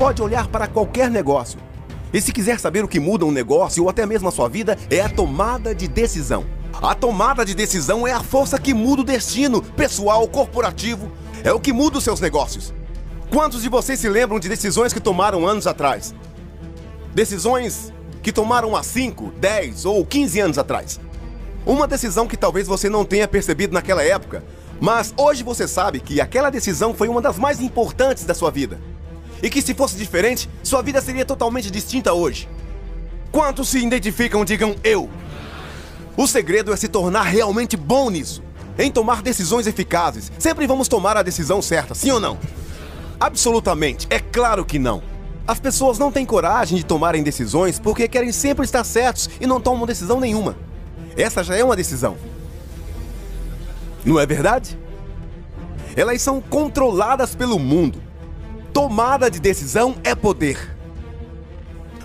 pode olhar para qualquer negócio. E se quiser saber o que muda um negócio ou até mesmo a sua vida, é a tomada de decisão. A tomada de decisão é a força que muda o destino pessoal, corporativo, é o que muda os seus negócios. Quantos de vocês se lembram de decisões que tomaram anos atrás? Decisões que tomaram há 5, 10 ou 15 anos atrás. Uma decisão que talvez você não tenha percebido naquela época, mas hoje você sabe que aquela decisão foi uma das mais importantes da sua vida. E que se fosse diferente, sua vida seria totalmente distinta hoje. Quantos se identificam, digam eu. O segredo é se tornar realmente bom nisso, em tomar decisões eficazes. Sempre vamos tomar a decisão certa, sim ou não? Absolutamente, é claro que não. As pessoas não têm coragem de tomarem decisões porque querem sempre estar certos e não tomam decisão nenhuma. Essa já é uma decisão. Não é verdade? Elas são controladas pelo mundo. Tomada de decisão é poder.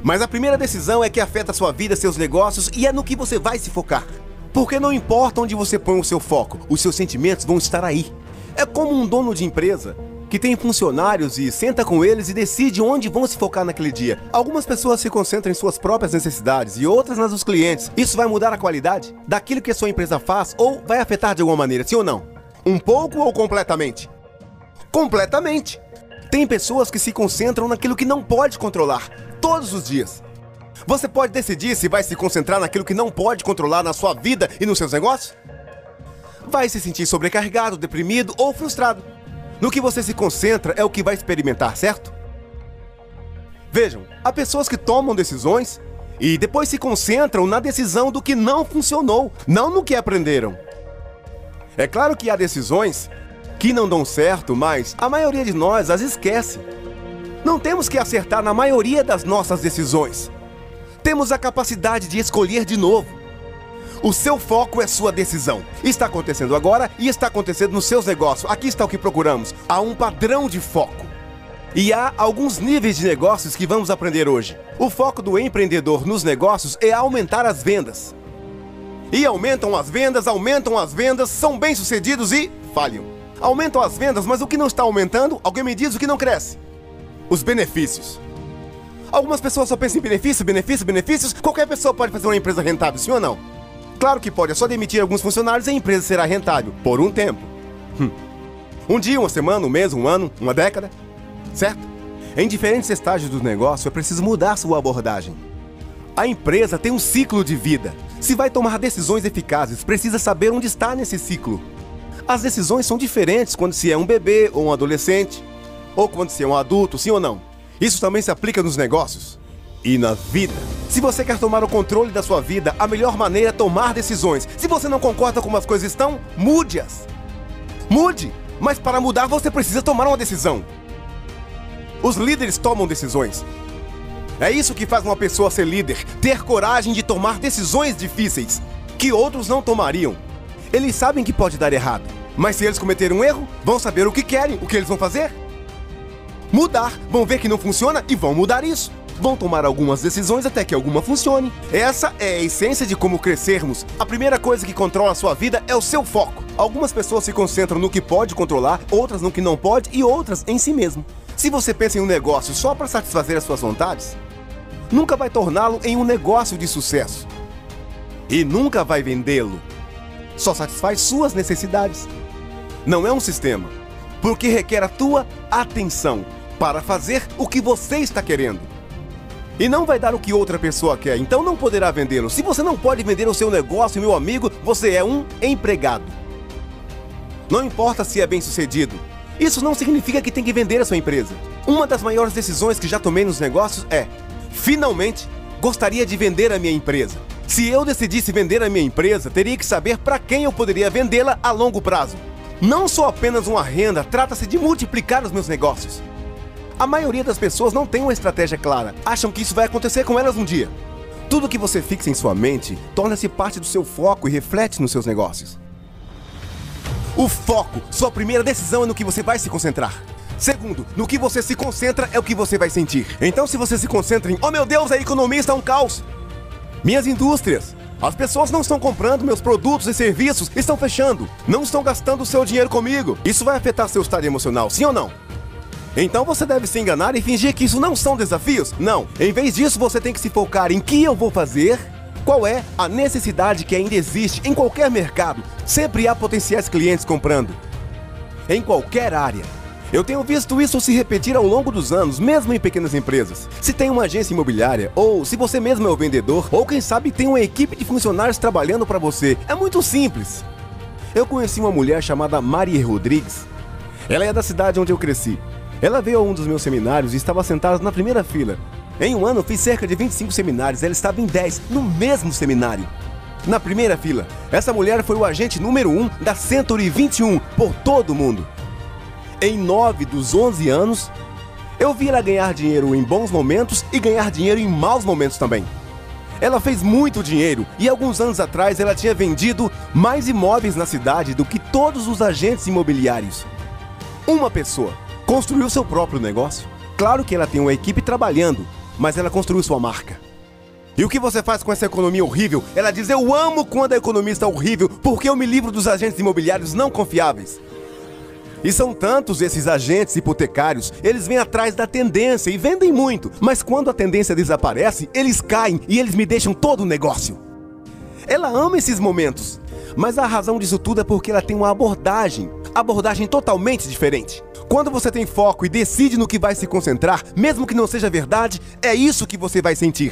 Mas a primeira decisão é que afeta sua vida, seus negócios e é no que você vai se focar. Porque não importa onde você põe o seu foco, os seus sentimentos vão estar aí. É como um dono de empresa que tem funcionários e senta com eles e decide onde vão se focar naquele dia. Algumas pessoas se concentram em suas próprias necessidades e outras nas dos clientes. Isso vai mudar a qualidade daquilo que a sua empresa faz ou vai afetar de alguma maneira, sim ou não? Um pouco ou completamente? Completamente. Tem pessoas que se concentram naquilo que não pode controlar todos os dias. Você pode decidir se vai se concentrar naquilo que não pode controlar na sua vida e nos seus negócios? Vai se sentir sobrecarregado, deprimido ou frustrado. No que você se concentra é o que vai experimentar, certo? Vejam, há pessoas que tomam decisões e depois se concentram na decisão do que não funcionou, não no que aprenderam. É claro que há decisões que não dão certo, mas a maioria de nós as esquece. Não temos que acertar na maioria das nossas decisões. Temos a capacidade de escolher de novo. O seu foco é sua decisão. Está acontecendo agora e está acontecendo nos seus negócios. Aqui está o que procuramos. Há um padrão de foco. E há alguns níveis de negócios que vamos aprender hoje. O foco do empreendedor nos negócios é aumentar as vendas. E aumentam as vendas, aumentam as vendas, são bem-sucedidos e falham. Aumentam as vendas, mas o que não está aumentando, alguém me diz o que não cresce. Os benefícios. Algumas pessoas só pensam em benefícios, benefícios, benefícios. Qualquer pessoa pode fazer uma empresa rentável, sim ou não? Claro que pode, é só demitir alguns funcionários e a empresa será rentável, por um tempo. Hum. Um dia, uma semana, um mês, um ano, uma década, certo? Em diferentes estágios do negócio é preciso mudar sua abordagem. A empresa tem um ciclo de vida. Se vai tomar decisões eficazes, precisa saber onde está nesse ciclo. As decisões são diferentes quando se é um bebê ou um adolescente, ou quando se é um adulto, sim ou não. Isso também se aplica nos negócios e na vida. Se você quer tomar o controle da sua vida, a melhor maneira é tomar decisões. Se você não concorda com como as coisas estão, mude-as. Mude, mas para mudar você precisa tomar uma decisão. Os líderes tomam decisões. É isso que faz uma pessoa ser líder, ter coragem de tomar decisões difíceis que outros não tomariam. Eles sabem que pode dar errado, mas se eles cometerem um erro, vão saber o que querem, o que eles vão fazer. Mudar, vão ver que não funciona e vão mudar isso vão tomar algumas decisões até que alguma funcione. Essa é a essência de como crescermos. A primeira coisa que controla a sua vida é o seu foco. Algumas pessoas se concentram no que pode controlar, outras no que não pode e outras em si mesmo. Se você pensa em um negócio só para satisfazer as suas vontades, nunca vai torná-lo em um negócio de sucesso. E nunca vai vendê-lo. Só satisfaz suas necessidades. Não é um sistema, porque requer a tua atenção para fazer o que você está querendo e não vai dar o que outra pessoa quer, então não poderá vendê-lo. Se você não pode vender o seu negócio, meu amigo, você é um empregado. Não importa se é bem sucedido, isso não significa que tem que vender a sua empresa. Uma das maiores decisões que já tomei nos negócios é: finalmente gostaria de vender a minha empresa. Se eu decidisse vender a minha empresa, teria que saber para quem eu poderia vendê-la a longo prazo. Não sou apenas uma renda, trata-se de multiplicar os meus negócios. A maioria das pessoas não tem uma estratégia clara, acham que isso vai acontecer com elas um dia. Tudo que você fixa em sua mente torna-se parte do seu foco e reflete nos seus negócios. O foco, sua primeira decisão é no que você vai se concentrar. Segundo, no que você se concentra é o que você vai sentir. Então, se você se concentra em, oh meu Deus, a economia está um caos. Minhas indústrias, as pessoas não estão comprando meus produtos e serviços, estão fechando, não estão gastando seu dinheiro comigo. Isso vai afetar seu estado emocional, sim ou não? Então você deve se enganar e fingir que isso não são desafios? Não. Em vez disso, você tem que se focar em que eu vou fazer, qual é a necessidade que ainda existe em qualquer mercado. Sempre há potenciais clientes comprando. Em qualquer área. Eu tenho visto isso se repetir ao longo dos anos, mesmo em pequenas empresas. Se tem uma agência imobiliária, ou se você mesmo é o vendedor, ou quem sabe tem uma equipe de funcionários trabalhando para você, é muito simples. Eu conheci uma mulher chamada Marie Rodrigues. Ela é da cidade onde eu cresci. Ela veio a um dos meus seminários e estava sentada na primeira fila. Em um ano, fiz cerca de 25 seminários, ela estava em 10, no mesmo seminário. Na primeira fila, essa mulher foi o agente número 1 da Century 21 por todo o mundo. Em 9 dos 11 anos, eu vi ela ganhar dinheiro em bons momentos e ganhar dinheiro em maus momentos também. Ela fez muito dinheiro e alguns anos atrás ela tinha vendido mais imóveis na cidade do que todos os agentes imobiliários. Uma pessoa construiu seu próprio negócio. Claro que ela tem uma equipe trabalhando, mas ela construiu sua marca. E o que você faz com essa economia horrível? Ela diz: Eu amo quando a economia está horrível, porque eu me livro dos agentes imobiliários não confiáveis. E são tantos esses agentes hipotecários, eles vêm atrás da tendência e vendem muito, mas quando a tendência desaparece, eles caem e eles me deixam todo o negócio. Ela ama esses momentos, mas a razão disso tudo é porque ela tem uma abordagem, abordagem totalmente diferente. Quando você tem foco e decide no que vai se concentrar, mesmo que não seja verdade, é isso que você vai sentir.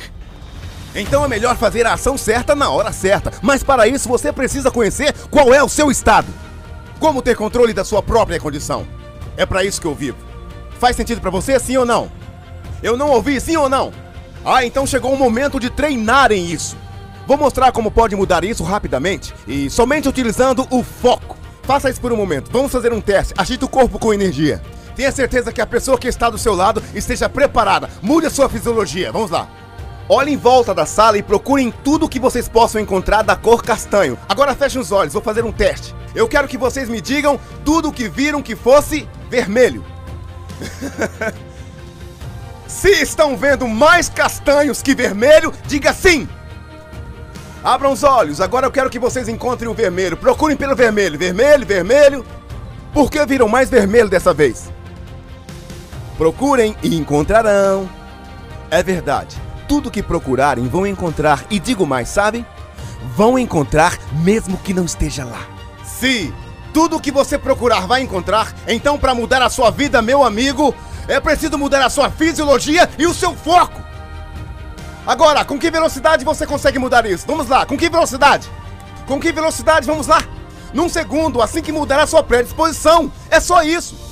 Então é melhor fazer a ação certa na hora certa, mas para isso você precisa conhecer qual é o seu estado. Como ter controle da sua própria condição. É para isso que eu vivo. Faz sentido para você, sim ou não? Eu não ouvi, sim ou não? Ah, então chegou o momento de treinarem isso. Vou mostrar como pode mudar isso rapidamente e somente utilizando o foco. Faça isso por um momento. Vamos fazer um teste. Agite o corpo com energia. Tenha certeza que a pessoa que está do seu lado esteja preparada. Mude a sua fisiologia. Vamos lá. Olhem em volta da sala e procurem tudo que vocês possam encontrar da cor castanho. Agora fechem os olhos, vou fazer um teste. Eu quero que vocês me digam tudo o que viram que fosse vermelho. Se estão vendo mais castanhos que vermelho, diga sim! Abram os olhos, agora eu quero que vocês encontrem o vermelho. Procurem pelo vermelho. Vermelho, vermelho. Por que viram mais vermelho dessa vez? Procurem e encontrarão. É verdade. Tudo que procurarem vão encontrar. E digo mais, sabem? Vão encontrar mesmo que não esteja lá. Se tudo que você procurar vai encontrar, então para mudar a sua vida, meu amigo, é preciso mudar a sua fisiologia e o seu foco. Agora, com que velocidade você consegue mudar isso? Vamos lá, com que velocidade? Com que velocidade? Vamos lá. Num segundo, assim que mudar a sua predisposição. É só isso.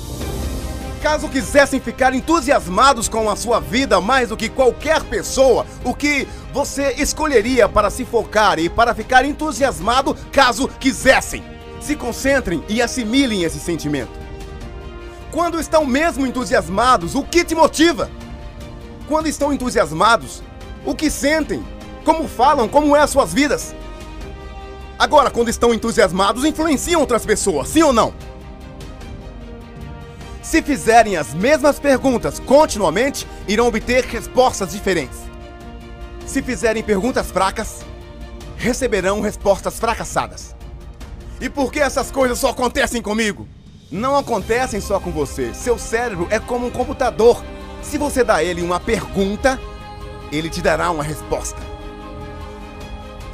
Caso quisessem ficar entusiasmados com a sua vida mais do que qualquer pessoa, o que você escolheria para se focar e para ficar entusiasmado caso quisessem? Se concentrem e assimilem esse sentimento. Quando estão mesmo entusiasmados, o que te motiva? Quando estão entusiasmados, o que sentem, como falam, como é as suas vidas. Agora, quando estão entusiasmados, influenciam outras pessoas, sim ou não? Se fizerem as mesmas perguntas continuamente, irão obter respostas diferentes. Se fizerem perguntas fracas, receberão respostas fracassadas. E por que essas coisas só acontecem comigo? Não acontecem só com você. Seu cérebro é como um computador. Se você dá ele uma pergunta, ele te dará uma resposta.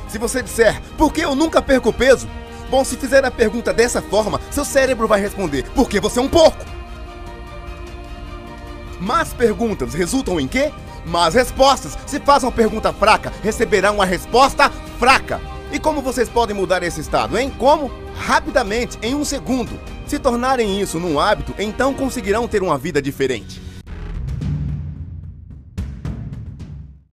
Se você disser, por que eu nunca perco peso? Bom, se fizer a pergunta dessa forma, seu cérebro vai responder, porque você é um porco. Mas perguntas resultam em quê? Mas respostas. Se faz uma pergunta fraca, receberá uma resposta fraca. E como vocês podem mudar esse estado, hein? Como? Rapidamente, em um segundo. Se tornarem isso num hábito, então conseguirão ter uma vida diferente.